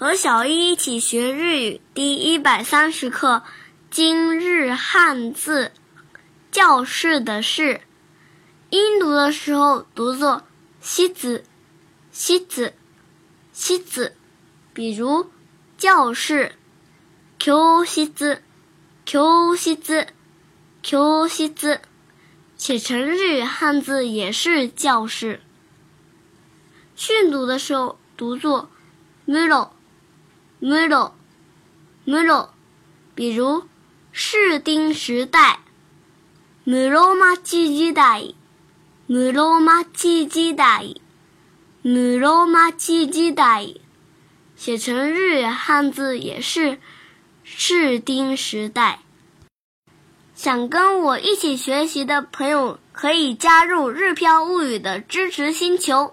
和小易一起学日语第一百三十课，今日汉字，教室的室，音读的时候读作西子，西子，西子，比如教室，q 教室，教室，西子。写成日语汉字也是教室。训读的时候读作 muro。むろ、むろ，比如室町时代、むろまち時代、むろまち時代、むろまち時代，写成日语汉字也是室町时代。想跟我一起学习的朋友可以加入日漂物语的支持星球。